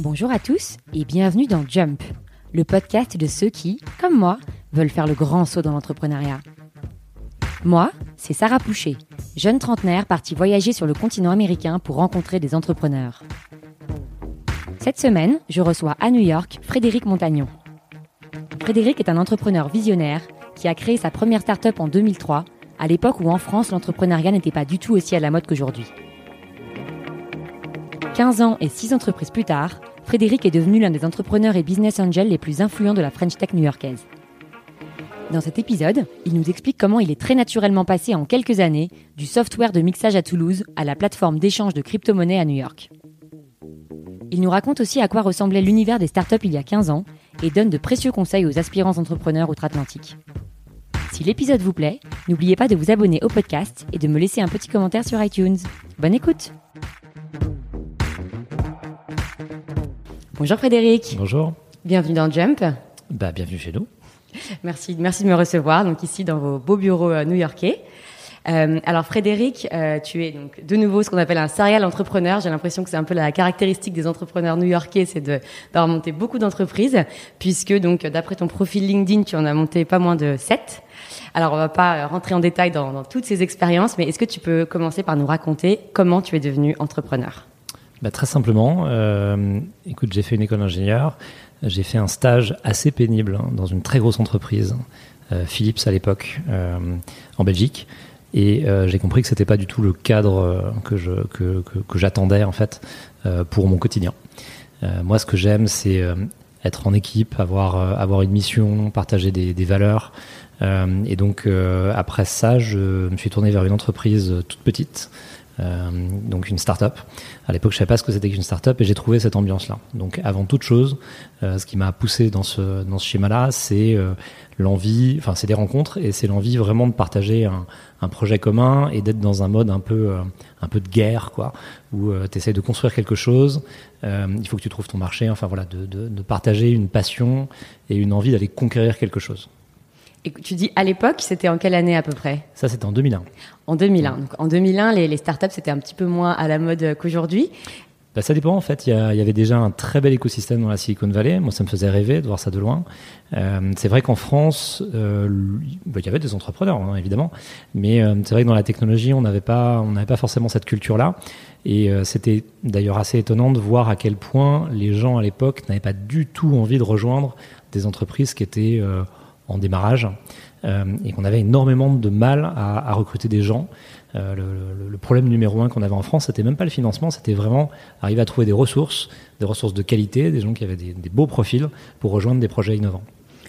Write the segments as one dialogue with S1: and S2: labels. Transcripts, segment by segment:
S1: Bonjour à tous et bienvenue dans Jump, le podcast de ceux qui, comme moi, veulent faire le grand saut dans l'entrepreneuriat. Moi, c'est Sarah Poucher, jeune trentenaire partie voyager sur le continent américain pour rencontrer des entrepreneurs. Cette semaine, je reçois à New York Frédéric Montagnon. Frédéric est un entrepreneur visionnaire qui a créé sa première start-up en 2003, à l'époque où en France l'entrepreneuriat n'était pas du tout aussi à la mode qu'aujourd'hui. 15 ans et 6 entreprises plus tard, Frédéric est devenu l'un des entrepreneurs et business angels les plus influents de la French Tech new-yorkaise. Dans cet épisode, il nous explique comment il est très naturellement passé en quelques années du software de mixage à Toulouse à la plateforme d'échange de crypto-monnaies à New York. Il nous raconte aussi à quoi ressemblait l'univers des startups il y a 15 ans et donne de précieux conseils aux aspirants entrepreneurs outre-Atlantique. Si l'épisode vous plaît, n'oubliez pas de vous abonner au podcast et de me laisser un petit commentaire sur iTunes. Bonne écoute Bonjour Frédéric.
S2: Bonjour.
S1: Bienvenue dans Jump.
S2: Bah, bienvenue chez nous.
S1: Merci, merci de me recevoir donc ici dans vos beaux bureaux euh, new-yorkais. Euh, alors Frédéric, euh, tu es donc de nouveau ce qu'on appelle un serial entrepreneur. J'ai l'impression que c'est un peu la caractéristique des entrepreneurs new-yorkais, c'est d'avoir monté beaucoup d'entreprises, puisque donc d'après ton profil LinkedIn, tu en as monté pas moins de 7. Alors on va pas rentrer en détail dans, toutes ces expériences, mais est-ce que tu peux commencer par nous raconter comment tu es devenu entrepreneur?
S2: Bah, Très simplement, euh, écoute, j'ai fait une école d'ingénieur, j'ai fait un stage assez pénible hein, dans une très grosse entreprise, euh, Philips à l'époque, euh, en Belgique. Et euh, j'ai compris que c'était pas du tout le cadre euh, que je que, que, que j'attendais en fait euh, pour mon quotidien. moi, ce que j'aime, c'est être en équipe, avoir avoir une mission, partager des, des valeurs. et donc après ça, je me suis tourné vers une entreprise toute petite euh, donc une start-up. À l'époque, je savais pas ce que c'était qu'une start-up et j'ai trouvé cette ambiance-là. Donc, avant toute chose, euh, ce qui m'a poussé dans ce dans ce schéma-là, c'est euh, l'envie, enfin, c'est des rencontres et c'est l'envie vraiment de partager un, un projet commun et d'être dans un mode un peu euh, un peu de guerre, quoi, où tu essaies de construire quelque chose. il faut que tu trouves ton marché. Enfin voilà, de, de, de partager une passion et une envie d'aller conquérir quelque chose.
S1: Et tu dis à l'époque, c'était en quelle année à peu près?
S2: Ça, c'était en 2001.
S1: En 2001. Donc, en 2001, les, les startups, c'était un petit peu moins à la mode qu'aujourd'hui.
S2: Bah, ça dépend en fait. Il y, a, il y, avait déjà un très bel écosystème dans la Silicon Valley. Moi, ça me faisait rêver de voir ça de loin. Euh, c'est vrai qu'en France, euh, bah, il y avait des entrepreneurs hein, évidemment, mais euh, c'est vrai que dans la technologie, on n'avait pas, on n'avait pas forcément cette culture-là. Et euh, c'était d'ailleurs assez étonnant de voir à quel point les gens à l'époque n'avaient pas du tout envie de rejoindre des entreprises qui étaient euh, en démarrage euh, et qu'on avait énormément de mal à, à recruter des gens. Euh, le, le, problème numéro un qu'on avait en France, c'était même pas le financement, c'était vraiment arriver à trouver des ressources, des ressources de qualité, des gens qui avaient des, des beaux profils pour rejoindre des projets innovants.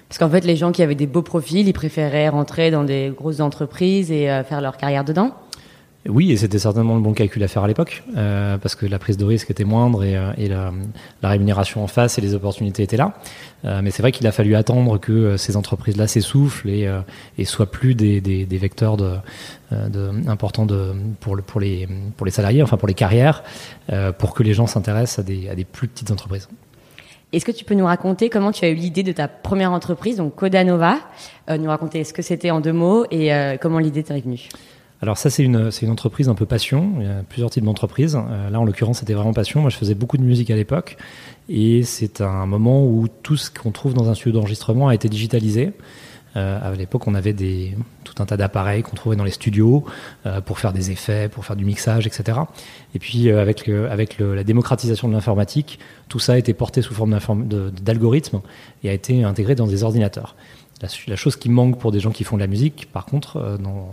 S1: Parce qu'en fait, les gens qui avaient des beaux profils, ils préféraient rentrer dans des grosses entreprises et euh, faire leur carrière dedans
S2: oui, et c'était certainement le bon calcul à faire à l'époque, euh, parce que la prise de risque était moindre et, euh, la, rémunération en face et les opportunités étaient là. Euh, mais c'est vrai qu'il a fallu attendre que ces entreprises-là s'essoufflent et, et soient plus des, vecteurs importants pour, le, pour, les, salariés, enfin pour les carrières, pour que les gens s'intéressent à des, plus petites entreprises.
S1: Est-ce que tu peux nous raconter comment tu as eu l'idée de ta première entreprise, donc Codanova, nous raconter ce que c'était en deux mots et comment l'idée t'est venue?
S2: Alors ça c'est une, une entreprise un peu passion, il y a plusieurs types d'entreprises. Euh, là en l'occurrence c'était vraiment passion, moi je faisais beaucoup de musique à l'époque et c'est un moment où tout ce qu'on trouve dans un studio d'enregistrement a été digitalisé. Euh, à l'époque, on avait des, tout un tas d'appareils qu'on trouvait dans les studios euh, pour faire des effets, pour faire du mixage, etc. Et puis, euh, avec, le, avec le, la démocratisation de l'informatique, tout ça a été porté sous forme d'algorithmes et a été intégré dans des ordinateurs. La, la, chose qui manque pour des gens qui font de la musique, par contre, euh, dans,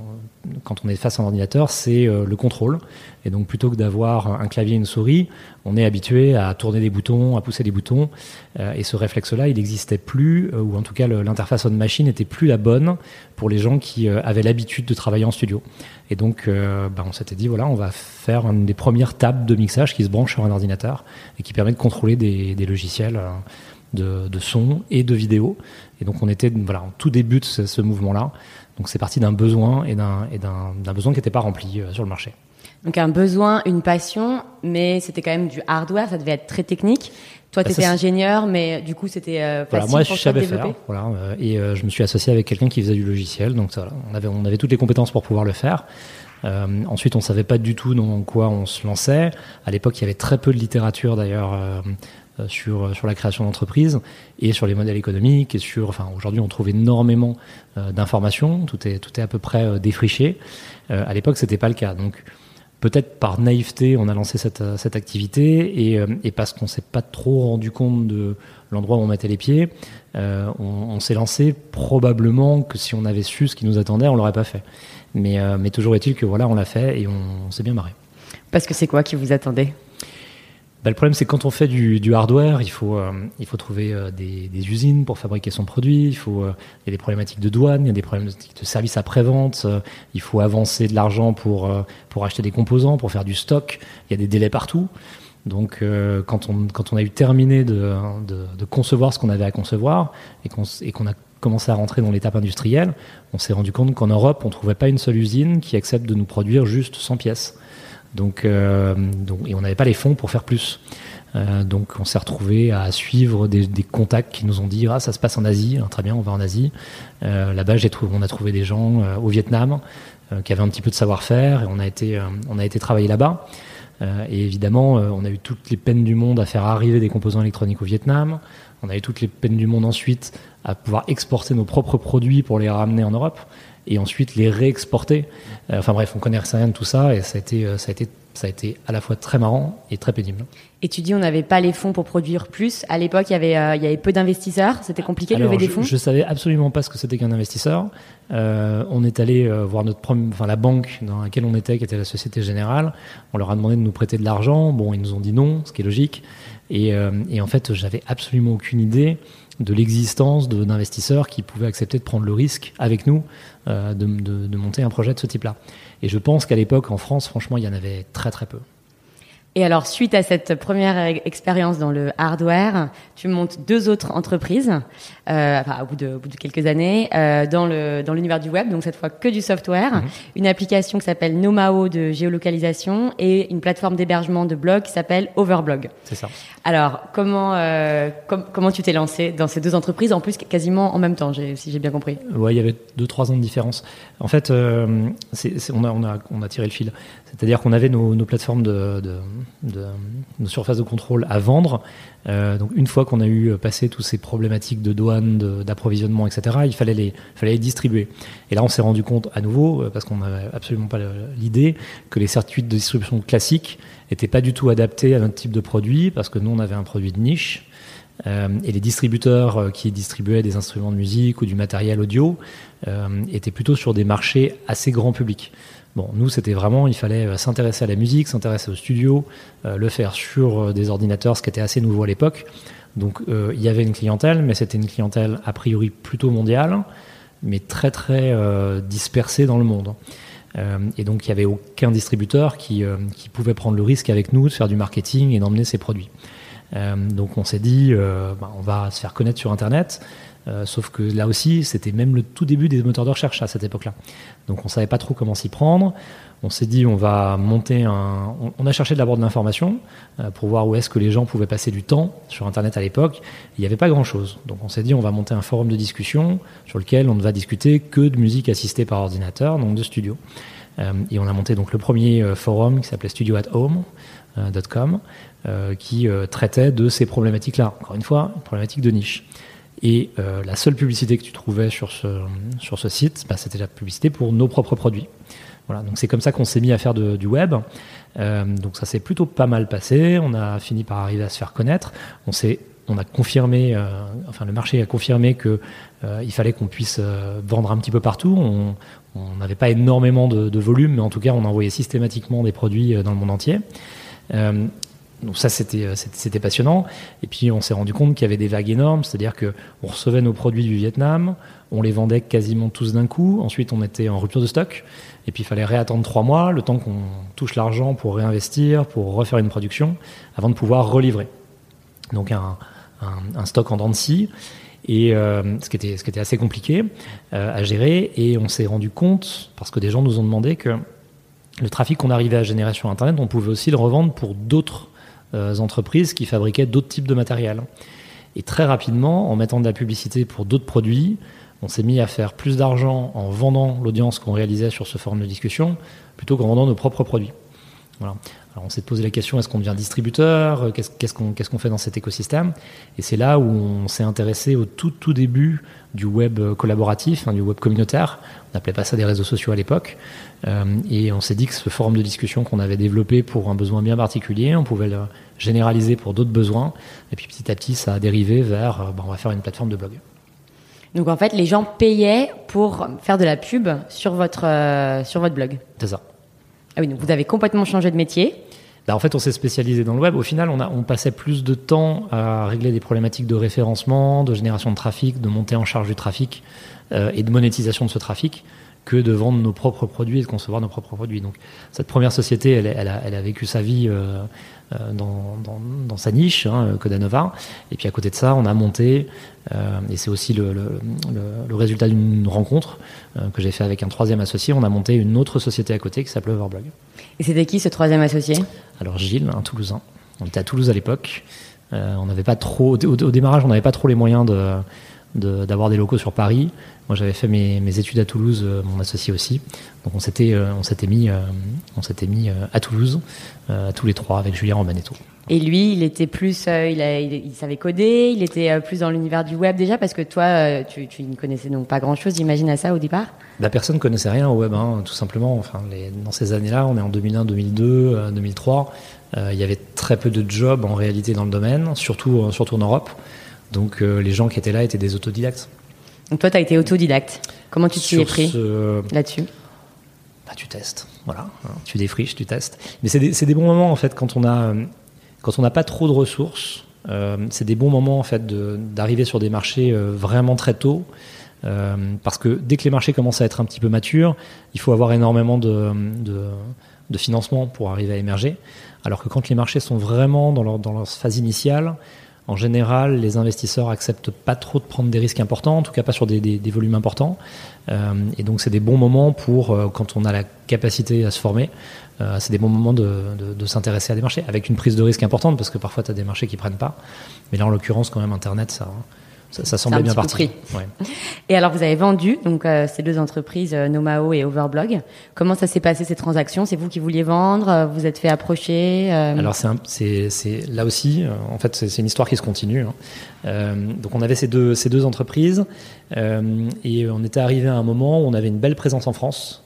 S2: quand on est face à un ordinateur, c'est euh, le contrôle. Et donc, plutôt que d'avoir un clavier et une souris, on est habitué à tourner des boutons, à pousser des boutons. Euh, et ce réflexe-là, il n'existait plus, euh, ou en tout cas, l'interface on-machine n'était plus la bonne pour les gens qui euh, avaient l'habitude de travailler en studio. Et donc, bah, on s'était dit, voilà, on va faire une des premières tables de mixage qui se branche sur un ordinateur et qui permet de contrôler des, des logiciels de, de, son et de vidéo. Et donc on était voilà, en tout début de ce, ce mouvement-là. Donc c'est parti d'un besoin et d'un besoin qui n'était pas rempli euh, sur le marché.
S1: Donc un besoin, une passion, mais c'était quand même du hardware, ça devait être très technique. Toi,
S2: Bah,
S1: tu étais ingénieur, mais du coup, c'était euh,
S2: Voilà,
S1: facile
S2: moi,
S1: pour
S2: je savais faire. Voilà, euh, et euh, je me suis associé avec quelqu'un qui faisait du logiciel. Donc, voilà, on, avait, on avait toutes les compétences pour pouvoir le faire. Euh, ensuite, on savait pas du tout dans quoi on se lançait. À l'époque, il y avait très peu de littérature d'ailleurs euh, euh, sur sur la création d'entreprises et sur les modèles économiques et sur. Enfin, aujourd'hui, on trouve énormément euh, d'informations. Tout est tout est à peu près euh, défriché. Euh, à l'époque, c'était pas le cas. Donc Peut-être par naïveté, on a lancé cette, euh, cette activité et, euh, et parce qu'on s'est pas trop rendu compte de l'endroit où on mettait les pieds, euh, on, s'est lancé probablement que si on avait su ce qui nous attendait, on l'aurait pas fait. Mais, euh, mais toujours est-il que voilà, on l'a fait et on, on s'est bien marré.
S1: Parce que c'est quoi qui vous attendait?
S2: Bah, le problème, c'est quand on fait du, du hardware, il faut, euh, il faut trouver euh, des, des usines pour fabriquer son produit. Il faut, euh, il y a des problématiques de douane, il y a des problématiques de service après-vente. il faut avancer de l'argent pour, pour acheter des composants, pour faire du stock. Il y a des délais partout. Donc, quand, on, quand on a eu terminé de, de, de concevoir ce qu'on avait à concevoir et qu'on qu'on a commencé à rentrer dans l'étape industrielle, on s'est rendu compte qu'en Europe, on trouvait pas une seule usine qui accepte de nous produire juste 100 pièces. Donc, euh, donc, et on n'avait pas les fonds pour faire plus. Euh, donc on s'est retrouvé à suivre des, des contacts qui nous ont dit ah ça se passe en Asie, très bien on va en Asie. Euh, Là-bas on a trouvé des gens euh, au Vietnam euh, qui avaient un petit peu de savoir-faire et on a été euh, on a été travailler là-bas. Et évidemment on a eu toutes les peines du monde à faire arriver des composants électroniques au Vietnam. On a eu toutes les peines du monde ensuite à pouvoir exporter nos propres produits pour les ramener en Europe et ensuite les réexporter. Euh, enfin bref, on connaissait rien de tout ça et ça a été, euh, ça a été, ça a été à la fois très marrant et très pénible.
S1: Et tu dis on n'avait pas les fonds pour produire plus. À l'époque, il y avait, euh, il y avait peu d'investisseurs. C'était compliqué de lever des fonds.
S2: je savais absolument pas ce que c'était qu'un investisseur. Euh, on est allé euh, voir notre prom- enfin la banque dans laquelle on était, qui était la Société Générale. On leur a demandé de nous prêter de l'argent. Bon, ils nous ont dit non, ce qui est logique. Et, et en fait, j'avais absolument aucune idée de l'existence d'investisseurs qui pouvaient accepter de prendre le risque avec nous de, de- de monter un projet de ce type-là. Et je pense qu'à l'époque, en France, franchement, il y en avait très très peu.
S1: Et alors, suite à cette première expérience dans le hardware, tu montes deux autres entreprises, euh, enfin, au, bout de, au bout de quelques années, euh, dans le dans l'univers du web, donc cette fois que du software,
S2: Mhm.
S1: une application qui s'appelle Nomao de géolocalisation et une plateforme d'hébergement de blog qui s'appelle Overblog.
S2: C'est ça.
S1: Alors, comment euh, com- comment tu t'es lancé dans ces deux entreprises, en plus quasiment en même temps, si j'ai bien compris?
S2: Ouais, il y avait deux trois ans de différence. En fait, euh, c'est- c'est- on, a, on, a, on a tiré le fil. C'est-à-dire qu'on avait nos, nos plateformes de, de, de- nos surfaces de contrôle à vendre. Euh, une fois qu'on a eu passé toutes ces problématiques de douane, d'approvisionnement, etc., il fallait les, distribuer. Et là, on s'est rendu compte à nouveau, euh, parce qu'on n'avait absolument pas l'idée, que les circuits de distribution classiques n'étaient pas du tout adaptés à notre type de produit, parce que nous, on avait un produit de niche. Euh, et les distributeurs qui distribuaient des instruments de musique ou du matériel audio étaient plutôt sur des marchés assez grand public. Bon, nous, c'était vraiment, il fallait euh, s'intéresser à la musique, s'intéresser au studio, euh, le faire sur euh, des ordinateurs, ce qui était assez nouveau à l'époque. Donc, il y avait une clientèle, mais c'était une clientèle a priori plutôt mondiale, mais très très euh, dispersée dans le monde. Et donc, il n'y avait aucun distributeur qui, qui pouvait prendre le risque avec nous de faire du marketing et d'emmener ses produits. Donc on s'est dit, bah, on va se faire connaître sur Internet. Euh, sauf que là aussi, c'était même le tout début des moteurs de recherche à cette époque-là. Donc on savait pas trop comment s'y prendre. On s'est dit, on va monter un. On, a cherché d'abord de l'information euh, pour voir où est-ce que les gens pouvaient passer du temps sur Internet à l'époque. Il n'y avait pas grand-chose. Donc on s'est dit, on va monter un forum de discussion sur lequel on ne va discuter que de musique assistée par ordinateur, donc de studio. Euh, et on a monté donc le premier forum qui s'appelait Studio qui traitait de ces problématiques-là. Encore une fois, une problématique de niche. Et euh, la seule publicité que tu trouvais sur ce, sur ce site, bah, c'était la publicité pour nos propres produits. Voilà, donc c'est comme ça qu'on s'est mis à faire du web. Euh, donc ça s'est plutôt pas mal passé. On a fini par arriver à se faire connaître. On s'est on a confirmé, euh, enfin le marché a confirmé que euh, il fallait qu'on puisse euh, vendre un petit peu partout. On n'avait pas énormément de, de volume, mais en tout cas on envoyait systématiquement des produits euh, dans le monde entier. Donc ça euh, c'était passionnant. Et puis on s'est rendu compte qu'il y avait des vagues énormes, c'est-à-dire que on recevait nos produits du Vietnam, on les vendait quasiment tous d'un coup. Ensuite on était en rupture de stock. Et puis il fallait réattendre trois mois, le temps qu'on touche l'argent pour réinvestir, pour refaire une production, avant de pouvoir relivrer. Donc un, un, un stock en dents de scie, et euh, ce, qui était, ce qui était assez compliqué euh, à gérer. Et on s'est rendu compte, parce que des gens nous ont demandé que le trafic qu'on arrivait à générer sur Internet, on pouvait aussi le revendre pour d'autres entreprises qui fabriquaient d'autres types de matériel. Et très rapidement, en mettant de la publicité pour d'autres produits, on s'est mis à faire plus d'argent en vendant l'audience qu'on réalisait sur ce forum de discussion plutôt qu'en vendant nos propres produits. Voilà. Alors on s'est posé la question est-ce qu'on devient distributeur? Qu'est-ce qu'on fait dans cet écosystème? Et c'est là où on s'est intéressé au tout tout début du web collaboratif, hein, du web communautaire. On n'appelait pas ça des réseaux sociaux à l'époque. Euh, et on s'est dit que ce forum de discussion qu'on avait développé pour un besoin bien particulier, on pouvait le généraliser pour d'autres besoins. Et puis petit à petit, ça a dérivé vers euh, on va faire une plateforme de blog.
S1: Donc en fait, les gens payaient pour faire de la pub sur votre, euh, sur votre blog.
S2: C'est ça.
S1: Ah oui, donc vous avez complètement changé de métier.
S2: Bah, en fait, on s'est spécialisé dans le web. Au final, on, a, on passait plus de temps à régler des problématiques de référencement, de génération de trafic, de montée en charge du trafic et de monétisation de ce trafic que de vendre nos propres produits et de concevoir nos propres produits. Donc cette première société, elle, elle, a, elle a, vécu sa vie euh, euh, dans, dans, dans, sa niche, hein, Codanova. Et puis à côté de ça, on a monté, euh, et c'est aussi le, le, le, résultat d'une rencontre euh, que j'ai fait avec un troisième associé, on a monté une autre société à côté qui s'appelait Overblog.
S1: Et c'était qui ce troisième associé?
S2: Alors Gilles, un Toulousain. On était à Toulouse à l'époque. Euh, on n'avait pas trop, au, au démarrage, on n'avait pas trop les moyens de d'avoir des locaux sur Paris. Moi, j'avais fait mes, mes, études à Toulouse, euh, mon associé aussi. Donc, on s'était, euh, on s'était mis, euh, on s'était mis à Toulouse, tous les trois, avec Julien Romanetto.
S1: Et lui, il était plus, il, a, il, savait coder, il était plus dans l'univers du web déjà, parce que toi, tu, tu ne connaissais donc pas grand-chose, j'imagine, à ça au départ?
S2: La personne ne connaissait rien au web, hein, tout simplement. Enfin, les, dans ces années-là, on est en 2001, 2002, 2003. il y avait très peu de jobs en réalité dans le domaine, surtout, surtout en Europe. Donc les gens qui étaient là étaient des autodidactes.
S1: Donc toi, tu as été autodidacte. Comment tu t'y es pris là-dessus
S2: bah, Tu testes, voilà. Tu défriches, tu testes. Mais c'est des, des, bons moments, en fait, quand on a quand on n'a pas trop de ressources. Euh, c'est des bons moments, en fait, d'arriver sur des marchés euh, vraiment très tôt. Euh, parce que dès que les marchés commencent à être un petit peu matures, il faut avoir énormément de, de, de financement pour arriver à émerger. Alors que quand les marchés sont vraiment dans leur, dans leur phase initiale, en général, les investisseurs acceptent pas trop de prendre des risques importants, en tout cas pas sur des, volumes importants. Euh, et donc, c'est des bons moments pour, euh, quand on a la capacité à se former, euh, c'est des bons moments de, s'intéresser à des marchés, avec une prise de risque importante, parce que parfois, tu as des marchés qui prennent pas. Mais là, en l'occurrence, quand même, Internet, ça, ça, ça semblait bien parti.
S1: Ouais. Et alors, vous avez vendu donc euh, ces deux entreprises, euh, Nomao et Overblog. Comment ça s'est passé ces transactions? C'est vous qui vouliez vendre euh, Vous êtes fait approcher
S2: Alors, c'est là aussi, en fait, c'est une histoire qui se continue. Hein. donc, on avait ces deux, ces deux entreprises et on était arrivé à un moment où on avait une belle présence en France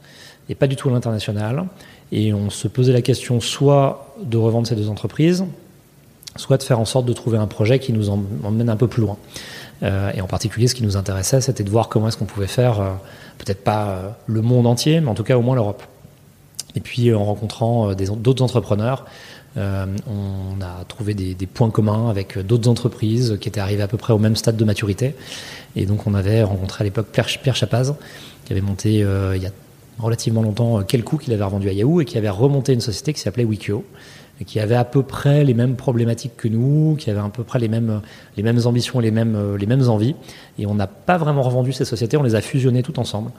S2: et pas du tout à l'international. Et on se posait la question soit de revendre ces deux entreprises, soit de faire en sorte de trouver un projet qui nous emmène un peu plus loin. Euh, et en particulier, ce qui nous intéressait, c'était de voir comment est-ce qu'on pouvait faire, euh, peut-être pas euh, le monde entier, mais en tout cas au moins l'Europe. Et puis, en rencontrant d'autres entrepreneurs, on a trouvé des, points communs avec d'autres entreprises qui étaient arrivées à peu près au même stade de maturité. Et donc, on avait rencontré à l'époque Pierre, Chapaz, qui avait monté il y a relativement longtemps Kelku, qu'il avait revendu à Yahoo, et qui avait remonté une société qui s'appelait Wikio, qui avait à peu près les mêmes problématiques que nous, qui avait à peu près les mêmes, les mêmes ambitions et les mêmes, les mêmes envies. Et on n'a pas vraiment revendu ces sociétés, on les a fusionnées tout ensemble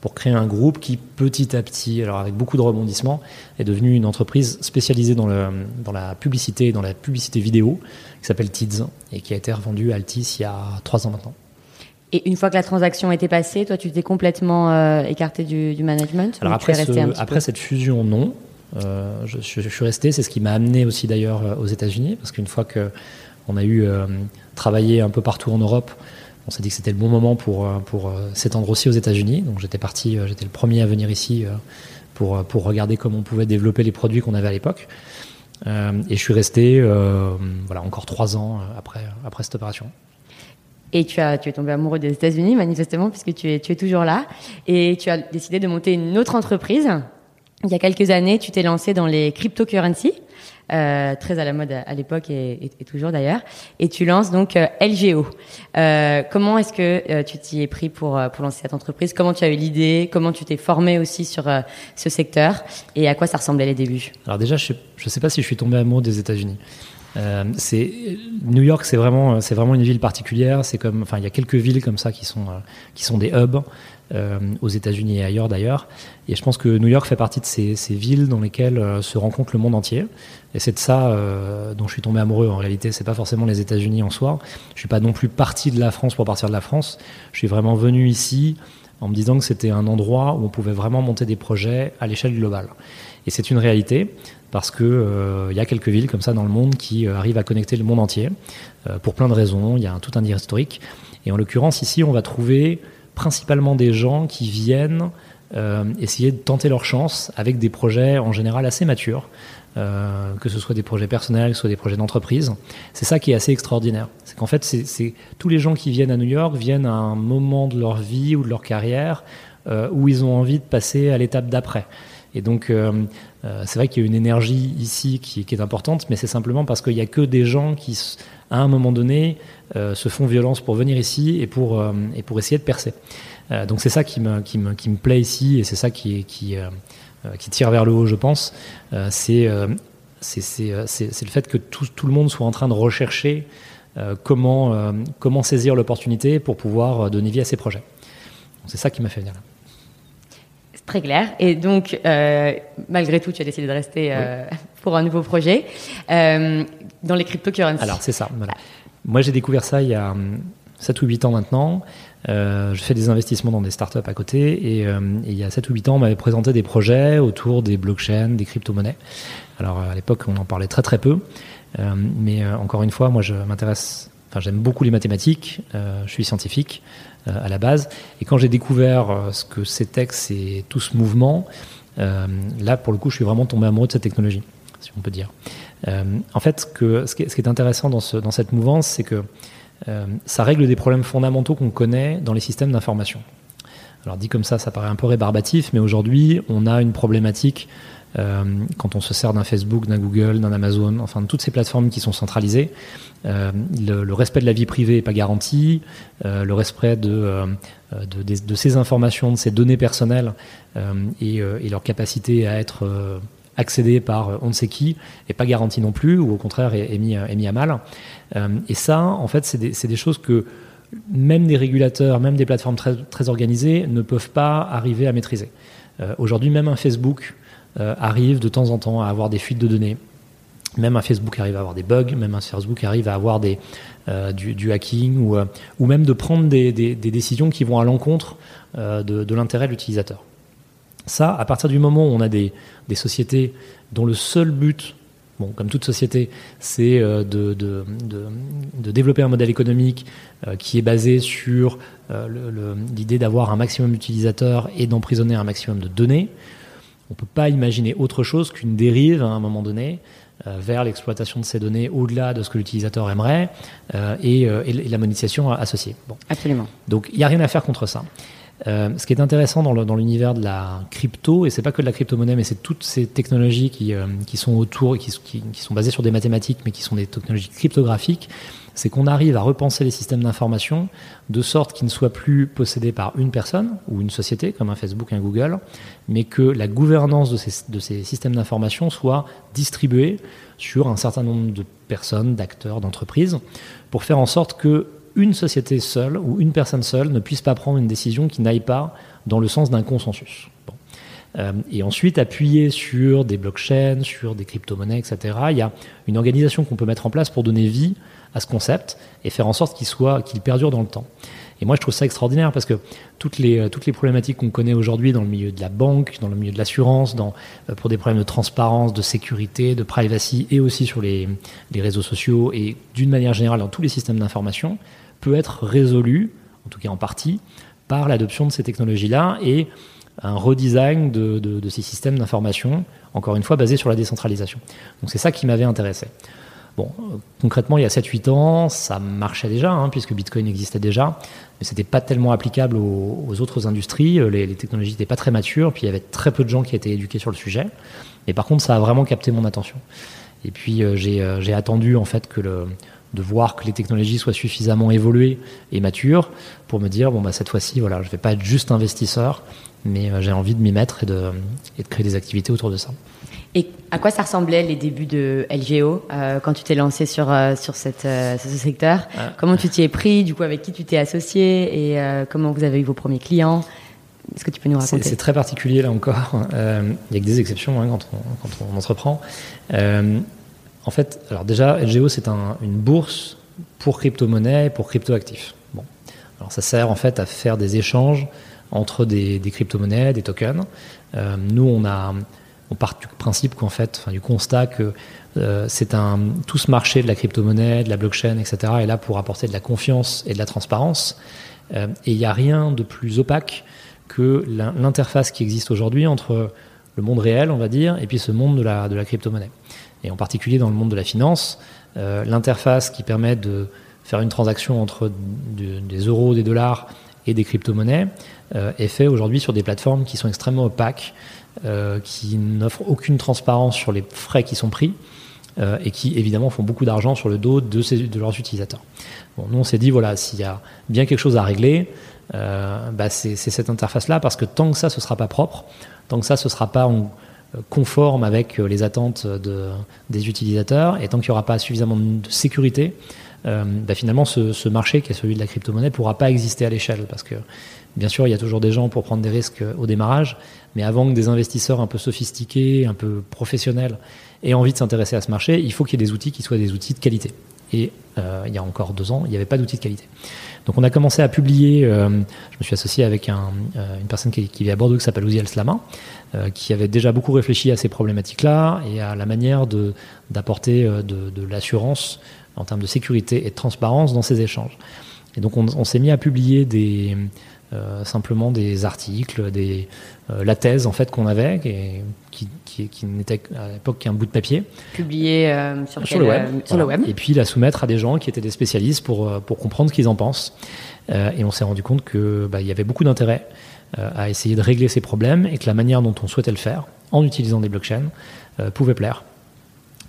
S2: pour créer un groupe qui, petit à petit, alors avec beaucoup de rebondissements, est devenu une entreprise spécialisée dans, le, dans la publicité, dans la publicité vidéo, qui s'appelle Tids, et qui a été revendue à Altis il y a trois ans maintenant.
S1: Et une fois que la transaction était passée, toi, tu t'es complètement euh, écarté du, du, management
S2: Alors après, ce, après cette fusion, non. Euh, je, suis resté. C'est ce qui m'a amené aussi d'ailleurs euh, aux États-Unis, parce qu'une fois que on a eu euh, travaillé un peu partout en Europe, on s'est dit que c'était le bon moment pour s'étendre aussi aux États-Unis. Donc j'étais parti, j'étais le premier à venir ici pour pour regarder comment on pouvait développer les produits qu'on avait à l'époque. et je suis resté voilà encore trois ans après après cette opération.
S1: Et tu, as, tu es tombé amoureux des États-Unis, manifestement, puisque tu es, tu es toujours là. Et tu as décidé de monter une autre entreprise il y a quelques années, tu t'es lancé dans les cryptocurrencies, euh, très à la mode à, l'époque et, toujours d'ailleurs, et tu lances donc euh, LGO. Euh, comment est-ce que euh, tu t'y es pris pour pour lancer cette entreprise? Comment tu as eu l'idée? Comment tu t'es formé aussi sur euh, ce secteur? Et à quoi ça ressemblait les débuts?
S2: Alors déjà, je ne sais pas si je suis tombé amoureux des États-Unis. Euh, c'est New York, c'est vraiment, vraiment une ville particulière. C'est comme, enfin, il y a quelques villes comme ça qui sont, qui sont des hubs. Aux États-Unis et ailleurs d'ailleurs. Et je pense que New York fait partie de ces, villes dans lesquelles se rencontre le monde entier. Et c'est de ça dont je suis tombé amoureux. En réalité, c'est pas forcément les États-Unis en soi. Je suis pas non plus parti de la France pour partir de la France. Je suis vraiment venu ici en me disant que c'était un endroit où on pouvait vraiment monter des projets à l'échelle globale. Et c'est une réalité parce que euh, il y a quelques villes comme ça dans le monde qui euh, arrivent à connecter le monde entier euh, pour plein de raisons. Il y a un, tout un historique. Et en l'occurrence ici, on va trouver principalement des gens qui viennent essayer de tenter leur chance avec des projets en général assez matures. que ce soit des projets personnels, que soit des projets d'entreprise. C'est ça qui est assez extraordinaire. C'est qu'en fait, c'est tous les gens qui viennent à New York viennent à un moment de leur vie ou de leur carrière où ils ont envie de passer à l'étape d'après. Et donc, euh, euh, c'est vrai qu'il y a une énergie ici qui, est importante, mais c'est simplement parce qu'il n'y a que des gens qui, à un moment donné, euh, se font violence pour venir ici et pour, essayer de percer. donc c'est ça qui me, plaît ici et c'est ça qui, tire vers le haut, je pense. c'est le fait que tout, le monde soit en train de rechercher comment, comment saisir l'opportunité pour pouvoir donner vie à ses projets. C'est ça qui m'a fait venir là.
S1: Très clair. Et donc, euh, malgré tout, tu as décidé de rester euh, pour un nouveau projet euh, dans les cryptocurrencies.
S2: Alors, c'est ça. Voilà. Moi, j'ai découvert ça il y a 7 ou 8 ans maintenant. je fais des investissements dans des startups à côté et, il y a 7 ou 8 ans, on m'avait présenté des projets autour des blockchains, des crypto-monnaies. Alors, à l'époque, on en parlait très très peu. mais encore une fois, moi, je m'intéresse, enfin, j'aime beaucoup les mathématiques, je suis scientifique. Euh, à la base. Et quand j'ai découvert euh, ce que c'était que c'est tout ce mouvement, euh, là, pour le coup, je suis vraiment tombé amoureux de cette technologie, si on peut dire. en fait, ce, qui est, intéressant dans, dans cette mouvance, c'est que ça règle des problèmes fondamentaux qu'on connaît dans les systèmes d'information. Alors dit comme ça, ça paraît un peu rébarbatif, mais aujourd'hui, on a une problématique euh, quand on se sert d'un Facebook, d'un Google, d'un Amazon, enfin de toutes ces plateformes qui sont centralisées, euh, le, respect de la vie privée n'est pas garanti, euh, le respect de, de, ces informations, de ces données personnelles et, leur capacité à être accédées par on ne sait qui n'est pas garanti non plus, ou au contraire est, mis, est à mal. et ça, en fait, c'est des, choses que même des régulateurs, même des plateformes très organisées ne peuvent pas arriver à maîtriser. Aujourd'hui, même un Facebook euh, arrive de temps en temps à avoir des fuites de données. Même un Facebook arrive à avoir des bugs, même un Facebook arrive à avoir euh, du, hacking ou, euh, ou même de prendre des, décisions qui vont à l'encontre de, l'intérêt de l'utilisateur. Ça, à partir du moment où on a des, sociétés dont le seul but, comme toute société, c'est de, développer un modèle économique qui est basé sur l'idée d'avoir un maximum d'utilisateurs et d'emprisonner un maximum de données, on ne peut pas imaginer autre chose qu'une dérive à un moment donné euh, vers l'exploitation de ces données au-delà de ce que l'utilisateur aimerait euh, euh, et, la monétisation associée.
S1: Bon. Absolument.
S2: Donc il n'y a rien à faire contre ça. Ce qui est intéressant dans l'univers de la crypto, et c'est pas que de la crypto-monnaie, mais c'est toutes ces technologies qui, qui sont autour, qui, qui, sont basées sur des mathématiques, mais qui sont des technologies cryptographiques, c'est qu'on arrive à repenser les systèmes d'information de sorte qu'ils ne soient plus possédés par une personne ou une société comme un Facebook, un Google, mais que la gouvernance de ces systèmes d'information soit distribuée sur un certain nombre de personnes, d'acteurs, d'entreprises, pour faire en sorte que une société seule ou une personne seule ne puisse pas prendre une décision qui n'aille pas dans le sens d'un consensus. Euh, et ensuite, appuyer sur des blockchains, sur des crypto-monnaies, etc., il y a une organisation qu'on peut mettre en place pour donner vie à ce concept et faire en sorte qu'il soit, qu'il perdure dans le temps. Et moi, je trouve ça extraordinaire parce que toutes les, euh, toutes les problématiques qu'on connaît aujourd'hui dans le milieu de la banque, dans le milieu de l'assurance, euh, pour des problèmes de transparence, de sécurité, de privacy et aussi sur les, les réseaux sociaux et d'une manière générale dans tous les systèmes d'information, peut être résolu, en tout cas en partie, par l'adoption de ces technologies-là et un redesign de, ces systèmes d'information, encore une fois basés sur la décentralisation. Donc c'est ça qui m'avait intéressé. Bon, concrètement, il y a 7-8 ans, ça marchait déjà, hein, puisque Bitcoin existait déjà, mais ce n'était pas tellement applicable aux, autres industries. Euh, les, technologies n'étaient pas très matures, puis il y avait très peu de gens qui étaient éduqués sur le sujet. Mais par contre, ça a vraiment capté mon attention. Et puis, euh, euh, j'ai attendu en fait que le, de voir que les technologies soient suffisamment évoluées et matures pour me dire bon bah cette fois-ci voilà je vais pas être juste investisseur mais j'ai envie de m'y mettre et de, et de créer des activités autour de ça.
S1: Et à quoi ça ressemblait les débuts de LGO euh, quand tu t'es lancé sur, euh, sur, cette, euh, ce secteur? Ah. Comment tu t'y es pris Du coup, avec qui tu t'es associé Et comment vous avez eu vos premiers clients? Est-ce que tu peux nous raconter?
S2: C'est très particulier là encore. Il n'y a que des exceptions hein, quand, on, quand, on, entreprend. En fait, alors déjà, LGO, c'est un, une bourse pour crypto-monnaies et pour crypto-actifs. Bon. Alors ça sert en fait à faire des échanges entre des, crypto-monnaies, des tokens. nous, on a on part du principe qu'en fait, enfin, du constat que euh, c'est un tout ce marché de la crypto-monnaie, de la blockchain, etc. est là pour apporter de la confiance et de la transparence. Euh, et il n'y a rien de plus opaque que l'interface qui existe aujourd'hui entre le monde réel, on va dire, et puis ce monde de la crypto-monnaie. Et en particulier dans le monde de la finance, euh, l'interface qui permet de faire une transaction entre des euros, des dollars et des crypto-monnaies est fait aujourd'hui sur des plateformes qui sont extrêmement opaques, euh, qui n'offrent aucune transparence sur les frais qui sont pris euh, et qui évidemment font beaucoup d'argent sur le dos de, leurs utilisateurs. Bon, nous on s'est dit voilà s'il y a bien quelque chose à régler, euh, bah, c'est cette interface-là parce que tant que ça ce sera pas propre, tant que ça ce sera pas conforme avec les attentes de, des utilisateurs et tant qu'il n'y aura pas suffisamment de sécurité, euh, bah, finalement ce, marché qui est celui de la crypto-monnaie pourra pas exister à l'échelle parce que bien sûr il y a toujours des gens pour prendre des risques au démarrage, mais avant que des investisseurs un peu sophistiqués, un peu professionnels aient envie de s'intéresser à ce marché, il faut qu'il y ait des outils qui soient des outils de qualité. Et euh, il y a encore deux ans, il n'y avait pas d'outils de qualité. Donc on a commencé à publier, euh, je me suis associé avec un, euh, une personne qui, vit à Bordeaux qui s'appelle Ouziel Slama, euh, qui avait déjà beaucoup réfléchi à ces problématiques-là et à la manière d'apporter de, de, de l'assurance en termes de sécurité et de transparence dans ces échanges. Et donc on, on s'est mis à publier des, euh, simplement des articles, des, euh, la thèse en fait qu'on avait, qui, qui, qui, n'était à l'époque qu'un bout de papier.
S1: Publié euh, sur,
S2: sur, le web, sur le web. Et puis la soumettre à des gens qui étaient des spécialistes pour, pour comprendre ce qu'ils en pensent. et on s'est rendu compte qu'il bah, y avait beaucoup d'intérêt à essayer de régler ces problèmes et que la manière dont on souhaitait le faire, en utilisant des blockchains, pouvait plaire.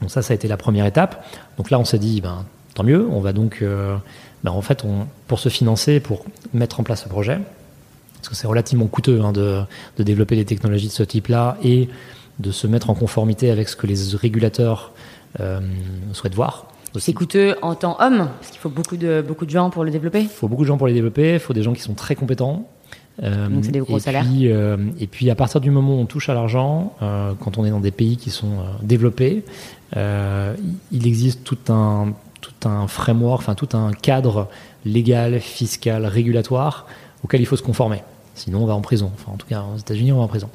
S2: Donc ça, ça a été la première étape. Donc là, on s'est dit, ben, tant mieux, on va donc ben, en fait, on, pour se financer, pour mettre en place ce projet, parce que c'est relativement coûteux hein, de, de, développer des technologies de ce type-là et de se mettre en conformité avec ce que les régulateurs euh, souhaitent voir.
S1: C'est coûteux en tant homme, parce qu'il faut beaucoup de, beaucoup de gens pour le développer Il
S2: faut beaucoup de gens pour les développer, il faut des gens qui sont très compétents.
S1: Euh, Donc c'est des gros
S2: et
S1: salaires.
S2: Puis, euh, et puis à partir du moment où on touche à l'argent, euh, quand on est dans des pays qui sont développés, euh, il existe tout un, tout un framework, enfin tout un cadre légal, fiscal, régulatoire auquel il faut se conformer. Sinon, on va en prison. Enfin, en tout cas, aux États-Unis, on va en prison.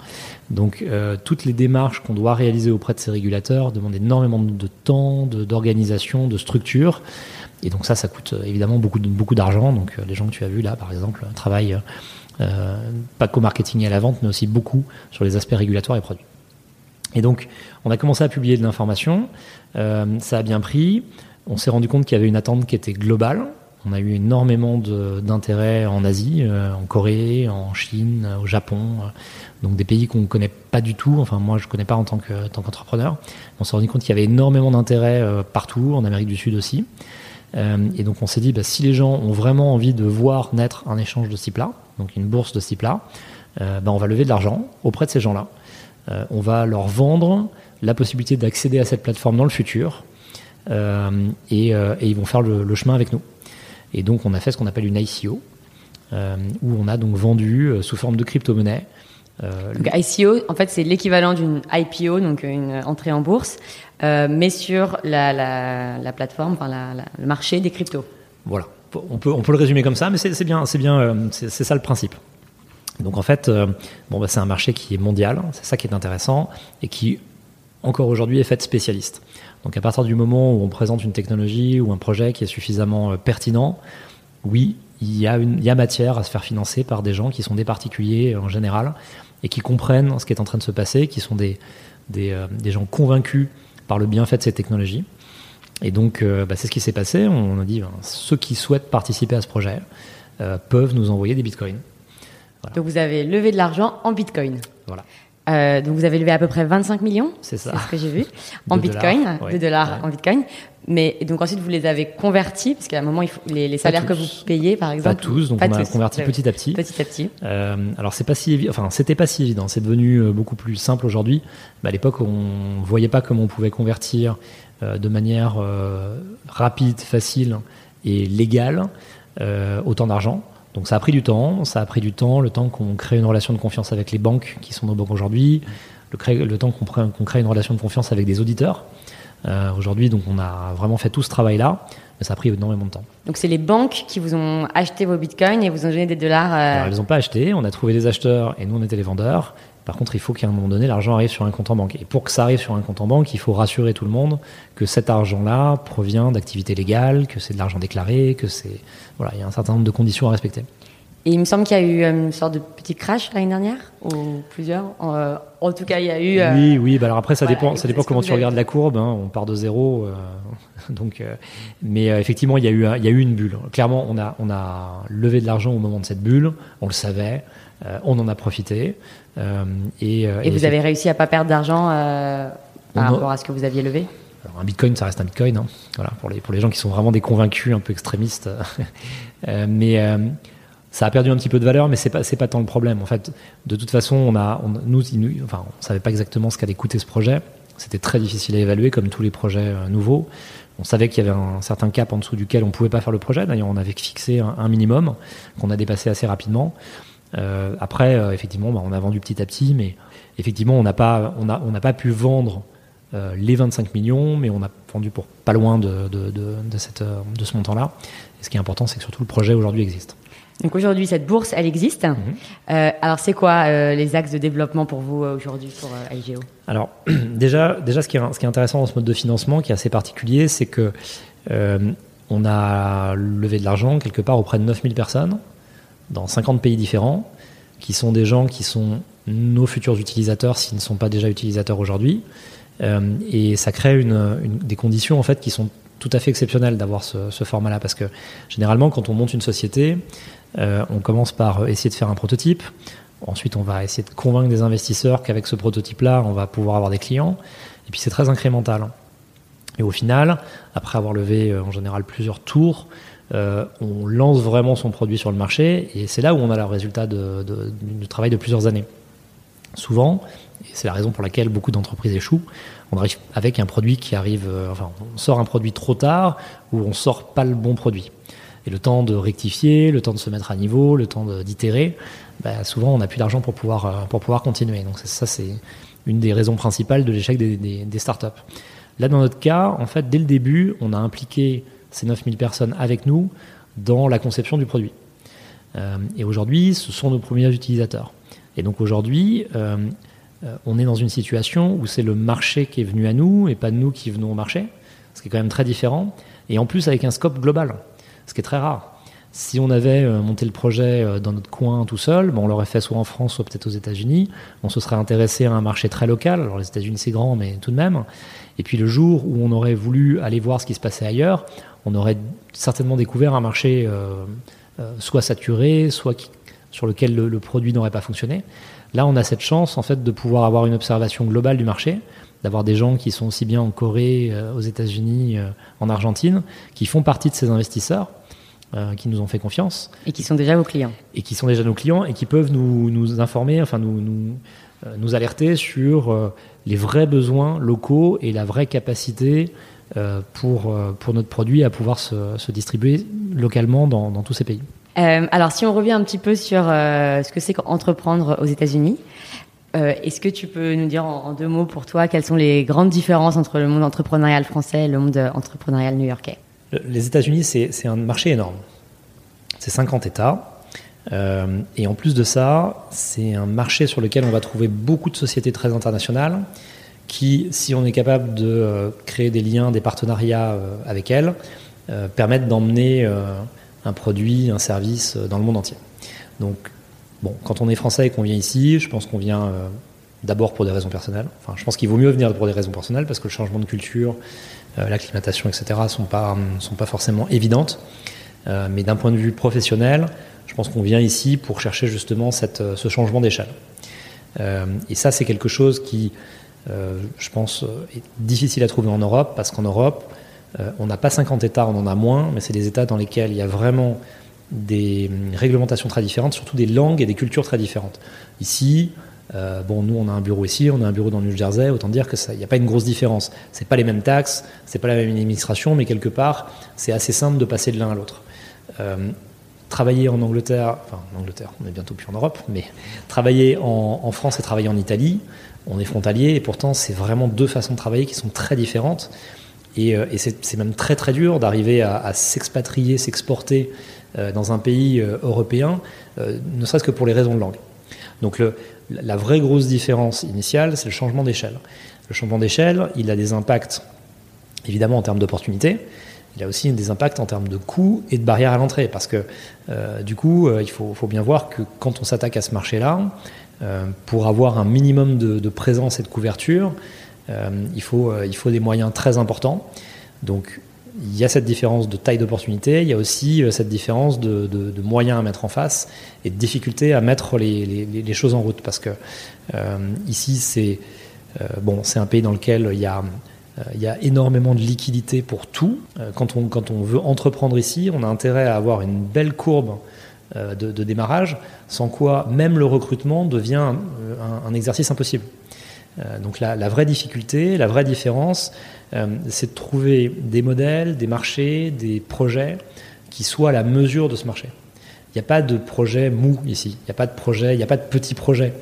S2: Donc, euh, toutes les démarches qu'on doit réaliser auprès de ces régulateurs demandent énormément de temps, d'organisation, de, de, structure. Et donc, ça, ça coûte euh, évidemment beaucoup, beaucoup d'argent. Donc, euh, les gens que tu as vus là, par exemple, travaillent euh, pas qu'au marketing et à la vente, mais aussi beaucoup sur les aspects régulatoires et produits. Et donc, on a commencé à publier de l'information. Euh, ça a bien pris. On s'est rendu compte qu'il y avait une attente qui était globale. On a eu énormément d'intérêt en Asie, euh, en Corée, en Chine, au Japon, euh, donc des pays qu'on ne connaît pas du tout. Enfin, moi, je ne connais pas en tant qu'entrepreneur. Qu on s'est rendu compte qu'il y avait énormément d'intérêt euh, partout, en Amérique du Sud aussi. Euh, et donc, on s'est dit, bah, si les gens ont vraiment envie de voir naître un échange de ce type-là, donc une bourse de ce type-là, euh, bah, on va lever de l'argent auprès de ces gens-là. Euh, on va leur vendre la possibilité d'accéder à cette plateforme dans le futur. Et, ils vont faire le, chemin avec nous. Et donc, on a fait ce qu'on appelle une ICO, où on a donc vendu sous forme de crypto-monnaie.
S1: Euh, donc, ICO, en fait, c'est l'équivalent d'une IPO, donc une entrée en bourse, euh, mais sur la, la, la plateforme, enfin la, le marché des cryptos.
S2: Voilà. On peut, on peut le résumer comme ça, mais c'est bien, c'est bien, euh, c'est ça le principe. Donc en fait, euh, bon, bah, c'est un marché qui est mondial, c'est ça qui est intéressant, et qui encore aujourd'hui est fait spécialiste. Donc à partir du moment où on présente une technologie ou un projet qui est suffisamment pertinent, oui, il y, a une, il y a matière à se faire financer par des gens qui sont des particuliers en général et qui comprennent ce qui est en train de se passer, qui sont des, des, euh, des gens convaincus par le bienfait de ces technologies. Et donc, euh, bah, c'est ce qui s'est passé. On a dit, ben, ceux qui souhaitent participer à ce projet euh, peuvent nous envoyer des bitcoins.
S1: Voilà. Donc, vous avez levé de l'argent en bitcoin.
S2: Voilà.
S1: Euh, donc vous avez levé à peu près 25 millions,
S2: c'est ça,
S1: ce que j'ai vu, en bitcoin,
S2: dollars,
S1: de dollars ouais. en bitcoin. Mais donc ensuite vous les avez convertis, parce qu'à un moment il faut, les, les salaires que vous payez par exemple.
S2: Pas tous, donc
S1: pas
S2: on a
S1: tous,
S2: converti petit à petit.
S1: Petit à petit.
S2: Euh, alors c'est pas si évident, enfin c'était pas si évident, c'est devenu euh, beaucoup plus simple aujourd'hui. Bah, à l'époque on voyait pas comment on pouvait convertir euh, de manière rapide, facile et légale autant d'argent. Donc ça a pris du temps, ça a pris du temps, le temps qu'on crée une relation de confiance avec les banques qui sont nos banques aujourd'hui, le, le, temps qu'on crée une relation de confiance avec des auditeurs. Euh, aujourd'hui, donc on a vraiment fait tout ce travail-là, mais ça a pris énormément de temps.
S1: Donc c'est les banques qui vous ont acheté vos bitcoins et vous ont donné des dollars euh,
S2: Alors, Elles n'ont pas acheté, on a trouvé des acheteurs et nous on était les vendeurs. Par contre, il faut qu'à un moment donné, l'argent arrive sur un compte en banque. Et pour que ça arrive sur un compte en banque, il faut rassurer tout le monde que cet argent-là provient d'activités légales, que c'est de l'argent déclaré, que c'est voilà, il y a un certain nombre de conditions à respecter.
S1: Et il me semble qu'il y a eu euh, une sorte de petit crash l'année dernière, ou plusieurs. Euh, en tout cas, il y a eu.
S2: Euh, oui, oui. Bah alors après, ça dépend, ça dépend comment tu regardes la courbe. Hein, on part de zéro, donc. mais effectivement, il y a eu, il y a eu une bulle. Clairement, on a, on a levé de l'argent au moment de cette bulle. On le savait. on en a profité.
S1: Et, et, vous avez réussi à pas perdre d'argent par rapport à ce que vous aviez levé?
S2: Alors un bitcoin, ça reste un bitcoin. Hein. Voilà, pour les, pour les gens qui sont vraiment des convaincus, un peu extrémistes. mais ça a perdu un petit peu de valeur, mais c'est pas c'est pas tant le problème. En fait, de toute façon, on a on, nous, enfin, on savait pas exactement ce qu'allait coûter ce projet. C'était très difficile à évaluer, comme tous les projets euh, nouveaux. On savait qu'il y avait un certain cap en dessous duquel on pouvait pas faire le projet. D'ailleurs, on avait fixé un, minimum qu'on a dépassé assez rapidement. Euh, après, euh, effectivement, bah, on a vendu petit à petit, mais effectivement, on n'a pas on a on pas pu vendre euh, les 25 millions, mais on a vendu pour pas loin de de, de, de cette de ce montant-là. Et ce qui est important, c'est que surtout le projet aujourd'hui existe.
S1: Donc aujourd'hui, cette bourse, elle existe. Mhm. Alors, c'est quoi les axes de développement pour vous aujourd'hui pour IGO
S2: Alors, déjà, déjà ce, qui est, ce qui est intéressant dans ce mode de financement, qui est assez particulier, c'est que on a levé de l'argent quelque part auprès de 9000 personnes dans 50 pays différents, qui sont des gens qui sont nos futurs utilisateurs s'ils ne sont pas déjà utilisateurs aujourd'hui. et ça crée des conditions en fait qui sont tout à fait exceptionnelles d'avoir ce, ce format-là parce que généralement quand on monte une société, euh, on commence par essayer de faire un prototype. Ensuite, on va essayer de convaincre des investisseurs qu'avec ce prototype-là, on va pouvoir avoir des clients. Et puis, c'est très incrémental. Et au final, après avoir levé euh, en général plusieurs tours, euh, on lance vraiment son produit sur le marché. Et c'est là où on a le résultat du travail de plusieurs années. Souvent, et c'est la raison pour laquelle beaucoup d'entreprises échouent, on arrive avec un produit qui arrive, enfin, on sort un produit trop tard ou on sort pas le bon produit. Et le temps de rectifier, le temps de se mettre à niveau, le temps d'itérer, bah, souvent on n'a plus d'argent pour pouvoir, euh, pour pouvoir continuer. Donc ça, c'est une des raisons principales de l'échec des, des, startups. Là, dans notre cas, en fait, dès le début, on a impliqué ces 9000 personnes avec nous dans la conception du produit. Euh, et aujourd'hui, ce sont nos premiers utilisateurs. Et donc aujourd'hui, euh, on est dans une situation où c'est le marché qui est venu à nous et pas nous qui venons au marché, ce qui est quand même très différent. Et en plus avec un scope global ce qui est très rare. Si on avait euh, monté le projet euh, dans notre coin tout seul, bon, on l'aurait fait soit en France, soit peut-être aux États-Unis. On se serait intéressé à un marché très local. Alors les États-Unis c'est grand, mais tout de même. Et puis le jour où on aurait voulu aller voir ce qui se passait ailleurs, on aurait certainement découvert un marché euh, soit saturé, soit sur lequel le, le produit n'aurait pas fonctionné. Là, on a cette chance en fait de pouvoir avoir une observation globale du marché, d'avoir des gens qui sont aussi bien en Corée, euh, aux États-Unis, euh, en Argentine, qui font partie de ces investisseurs, euh, qui nous ont fait confiance.
S1: Et qui sont déjà vos clients.
S2: Et qui sont déjà nos clients et qui peuvent nous, nous informer, enfin nous, nous, nous alerter sur les vrais besoins locaux et la vraie capacité pour, pour notre produit à pouvoir se, se distribuer localement dans, dans tous ces pays.
S1: alors, si on revient un petit peu sur ce que c'est qu'entreprendre aux États-Unis, euh, est-ce que tu peux nous dire en, deux mots pour toi quelles sont les grandes différences entre le monde entrepreneurial français et le monde entrepreneurial new-yorkais?
S2: Les États-Unis, c'est un marché énorme. C'est 50 États. Euh, et en plus de ça, c'est un marché sur lequel on va trouver beaucoup de sociétés très internationales qui, si on est capable de euh, créer des liens, des partenariats avec elles, permettent d'emmener un produit, un service dans le monde entier. Donc Bon, quand on est français et qu'on vient ici, je pense qu'on vient euh, d'abord pour des raisons personnelles. Enfin, je pense qu'il vaut mieux venir pour des raisons personnelles parce que le changement de culture, euh, l'acclimatation, etc., sont pas sont pas forcément évidentes. Euh, mais d'un point de vue professionnel, je pense qu'on vient ici pour chercher justement cette, ce changement d'échelle. et ça, c'est quelque chose qui, je pense, est difficile à trouver en Europe parce qu'en Europe, on n'a pas 50 États, on en a moins, mais c'est des États dans lesquels il y a vraiment des réglementations très différentes, surtout des langues et des cultures très différentes. Ici, euh, bon, nous on a un bureau ici, on a un bureau dans le New Jersey, autant dire que il n'y a pas une grosse différence. C'est pas les mêmes taxes, c'est pas la même administration, mais quelque part, c'est assez simple de passer de l'un à l'autre. Euh, travailler en Angleterre, enfin en Angleterre, on est bientôt plus en Europe, mais travailler en, France et travailler en Italie, on est frontalier et pourtant c'est vraiment deux façons de travailler qui sont très différentes. Et, euh, c'est même très très dur d'arriver à, s'expatrier, s'exporter euh, dans un pays euh, européen, ne serait-ce que pour les raisons de langue. Donc la vraie grosse différence initiale, c'est le changement d'échelle. Le changement d'échelle, il a des impacts évidemment en termes d'opportunités, il a aussi des impacts en termes de coûts et de barrières à l'entrée. Parce que du coup, il faut, bien voir que quand on s'attaque à ce marché-là, pour avoir un minimum de, présence et de couverture, il, faut, il faut des moyens très importants. Donc il y a cette différence de taille d'opportunité, il y a aussi cette différence de, moyens à mettre en face et de difficultés à mettre les, choses en route. Parce que ici, c'est un pays dans lequel il y a euh, énormément de liquidités pour tout. Euh, quand on veut entreprendre ici, on a intérêt à avoir une belle courbe euh, de, démarrage, sans quoi même le recrutement devient un, exercice impossible. Donc la, la, vraie difficulté, la vraie différence, c'est de trouver des modèles, des marchés, des projets qui soient à la mesure de ce marché. Il n'y a pas de projet mou ici, il n'y a pas de projet, il n'y a pas de petits projets.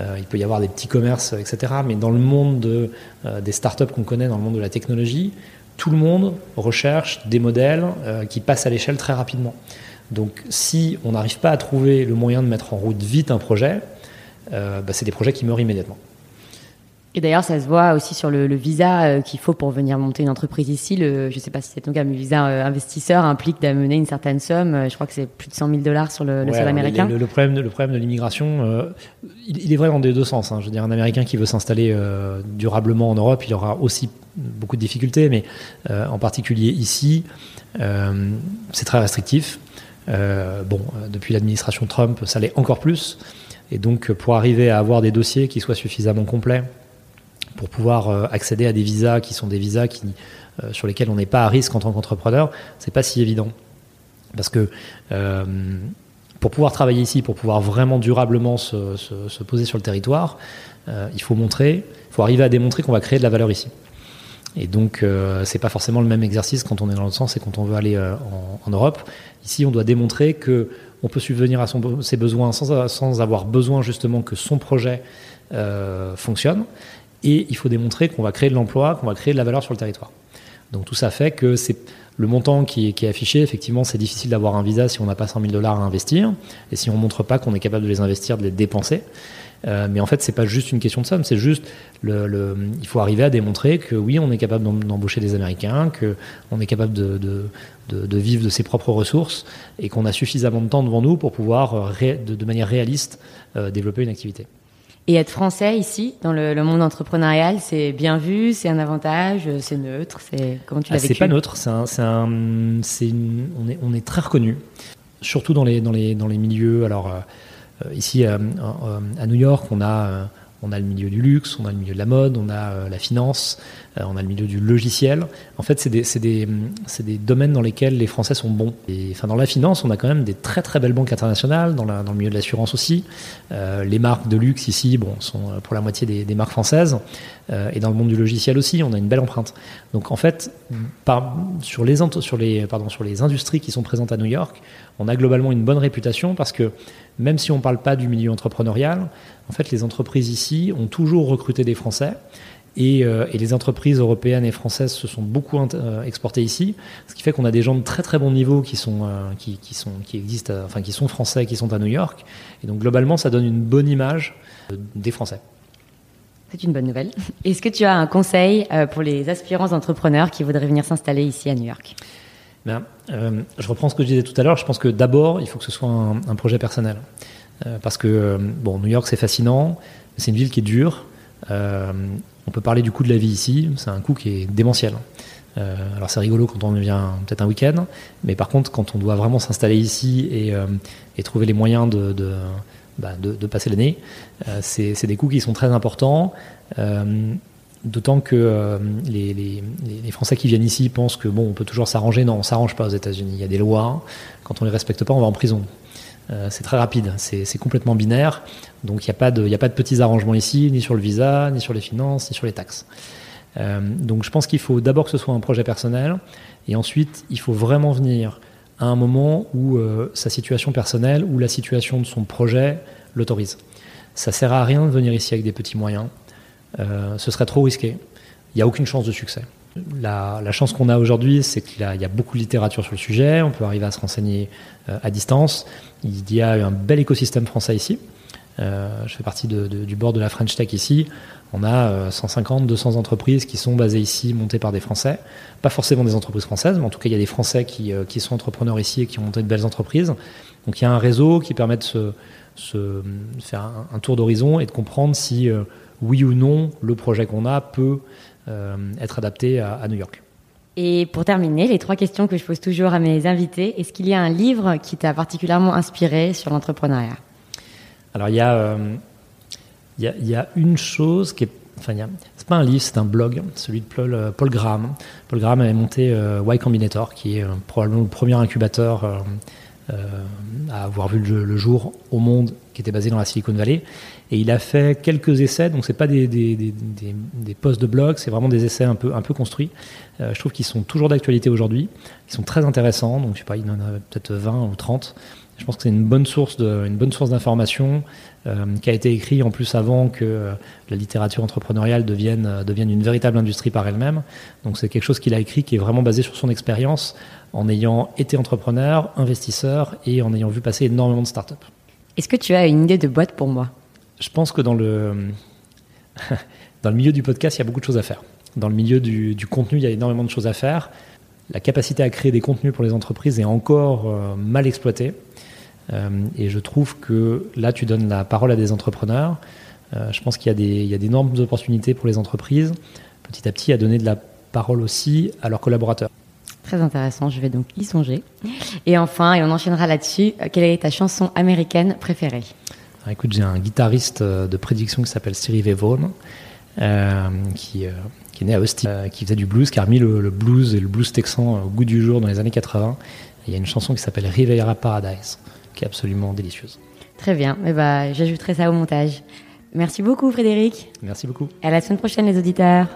S2: Euh, il peut y avoir des petits commerces, etc. Mais dans le monde de, euh, des startups qu'on connaît, dans le monde de la technologie, tout le monde recherche des modèles euh, qui passent à l'échelle très rapidement. Donc si on n'arrive pas à trouver le moyen de mettre en route vite un projet, bah, c'est des projets qui meurent immédiatement.
S1: Et d'ailleurs, ça se voit aussi sur le, visa euh, qu'il faut pour venir monter une entreprise ici. Le, je ne sais pas si c'est ton cas, mais le visa euh, investisseur implique d'amener une certaine somme. Euh, je crois que c'est plus de 100 000 dollars sur le, sol américain.
S2: Le, problème, le problème de l'immigration, il, est vrai dans des deux sens. Hein. Je veux dire, un Américain qui veut s'installer durablement en Europe, il aura aussi beaucoup de difficultés, mais en particulier ici, c'est très restrictif. Bon, depuis l'administration Trump, ça l'est encore plus. Et donc, pour arriver à avoir des dossiers qui soient suffisamment complets, pour pouvoir euh, accéder à des visas qui sont des visas euh, sur lesquels on n'est pas à risque en tant qu'entrepreneur, c'est pas si évident. Parce que euh, pour pouvoir travailler ici, pour pouvoir vraiment durablement se, se, poser sur le territoire, il faut montrer, il faut arriver à démontrer qu'on va créer de la valeur ici. Et donc, euh, c'est pas forcément le même exercice quand on est dans l'autre sens et quand on veut aller en, en, Europe. Ici, on doit démontrer que on peut subvenir à son, ses besoins sans, sans, avoir besoin justement que son projet euh, fonctionne. Et il faut démontrer qu'on va créer de l'emploi, qu'on va créer de la valeur sur le territoire. Donc tout ça fait que c'est le montant qui est, affiché. Effectivement, c'est difficile d'avoir un visa si on n'a pas 100 000 dollars à investir et si on montre pas qu'on est capable de les investir, de les dépenser. Euh, mais en fait, c'est pas juste une question de somme, c'est juste le, il faut arriver à démontrer que oui, on est capable d'embaucher des Américains, que on est capable de, de, de, vivre de ses propres ressources et qu'on a suffisamment de temps devant nous pour pouvoir euh, de, manière réaliste euh, développer une activité.
S1: Et être français ici, dans le, monde entrepreneurial, c'est bien vu, c'est un avantage, c'est neutre, c'est comment tu l'as ah,
S2: vécu C'est pas neutre, c'est un, un, on est, on est très reconnu, surtout dans les, dans les, dans les milieux. Alors euh, ici à New York, on a on a le milieu du luxe, on a le milieu de la mode, on a euh, la finance, euh, on a le milieu du logiciel. En fait, c'est des, des, des, domaines dans lesquels les Français sont bons. Et, enfin, dans la finance, on a quand même des très très belles banques internationales, dans, la, dans le milieu de l'assurance aussi. Euh, les marques de luxe ici bon, sont pour la moitié des, des marques françaises. et dans le monde du logiciel aussi, on a une belle empreinte. Donc en fait, par, sur, les, sur, les, pardon, sur les industries qui sont présentes à New York, on a globalement une bonne réputation parce que même si on ne parle pas du milieu entrepreneurial, en fait, les entreprises ici ont toujours recruté des Français. Et, euh, les entreprises européennes et françaises se sont beaucoup euh, exportées ici, ce qui fait qu'on a des gens de très très bon niveau qui sont euh, qui, sont qui existent, enfin qui sont français, qui sont à New York. Et donc globalement, ça donne une bonne image des Français.
S1: C'est une bonne nouvelle. Est-ce que tu as un conseil pour les aspirants entrepreneurs qui voudraient venir s'installer ici à New York?
S2: Ben, Je reprends ce que je disais tout à l'heure. Je pense que d'abord, il faut que ce soit un projet personnel. Parce que bon, New York c'est fascinant, c'est une ville qui est dure. Euh, on peut parler du coût de la vie ici, c'est un coût qui est démentiel. alors c'est rigolo quand on vient peut-être un week-end, mais par contre quand on doit vraiment s'installer ici et, trouver les moyens de, bah, passer l'année, c'est des coûts qui sont très importants. D'autant que les, Français qui viennent ici pensent que bon, on peut toujours s'arranger. Non, on s'arrange pas aux États-Unis. Il y a des lois. Quand on les respecte pas, on va en prison. Euh, c'est très rapide, c'est complètement binaire. Donc il n'y a, pas de, a pas de petits arrangements ici, ni sur le visa, ni sur les finances, ni sur les taxes. Euh, donc je pense qu'il faut d'abord que ce soit un projet personnel, et ensuite il faut vraiment venir à un moment où sa situation personnelle ou la situation de son projet l'autorise. Ça sert à rien de venir ici avec des petits moyens. ce serait trop risqué. Il n'y a aucune chance de succès. La, chance qu'on a aujourd'hui, c'est qu'il y a beaucoup de littérature sur le sujet, on peut arriver à se renseigner euh, à distance. Il y a un bel écosystème français ici. Euh, je fais partie du board de la French Tech ici. On a 150, euh, 200 entreprises qui sont basées ici, montées par des Français. Pas forcément des entreprises françaises, mais en tout cas, il y a des Français qui, sont entrepreneurs ici et qui ont monté de belles entreprises. Donc il y a un réseau qui permet de se, faire un, tour d'horizon et de comprendre si oui ou non le projet qu'on a peut euh, être adapté à, New York.
S1: Et pour terminer, les trois questions que je pose toujours à mes invités, est-ce qu'il y a un livre qui t'a particulièrement inspiré sur l'entrepreneuriat?
S2: Alors il y, a, euh, il, y a, une chose qui est... Enfin, c'est pas un livre, c'est un blog, celui de Paul, euh, Paul Graham. Paul Graham avait monté Y Combinator, qui est probablement le premier incubateur à avoir vu le, jour au monde, qui était basé dans la Silicon Valley. Et il a fait quelques essais, donc c'est pas des, des, des, posts de blog, c'est vraiment des essais un peu, un peu construits. Euh, je trouve qu'ils sont toujours d'actualité aujourd'hui, ils sont très intéressants, donc je sais pas, il en a peut-être 20 ou 30. Je pense que c'est une bonne source de, une bonne source d'information euh, qui a été écrit en plus avant que euh, la littérature entrepreneuriale devienne, devienne une véritable industrie par elle-même. Donc c'est quelque chose qu'il a écrit qui est vraiment basé sur son expérience en ayant été entrepreneur, investisseur et en ayant vu passer énormément de startups.
S1: Est-ce que tu as une idée de boîte pour moi?
S2: Je pense que dans le, dans le milieu du podcast, il y a beaucoup de choses à faire. Dans le milieu du, contenu, il y a énormément de choses à faire. La capacité à créer des contenus pour les entreprises est encore euh, mal exploitée. Euh, et je trouve que là, tu donnes la parole à des entrepreneurs. Euh, je pense qu'il y a d'énormes opportunités pour les entreprises, petit à petit, à donner de la parole aussi à leurs collaborateurs.
S1: Très intéressant, je vais donc y songer. Et enfin, et on enchaînera là-dessus, quelle est ta chanson américaine préférée?
S2: Écoute, j'ai un guitariste euh, de prédiction qui s'appelle Stevie Vaughan, euh, qui, euh, qui, est né à Austin, qui faisait du blues, qui a remis le, blues et le blues texan au goût du jour dans les années 80. il y a une chanson qui s'appelle Riviera Paradise, qui est absolument délicieuse.
S1: Très bien, eh ben, j'ajouterai ça au montage. Merci beaucoup Frédéric.
S2: Merci beaucoup.
S1: à la semaine prochaine les auditeurs.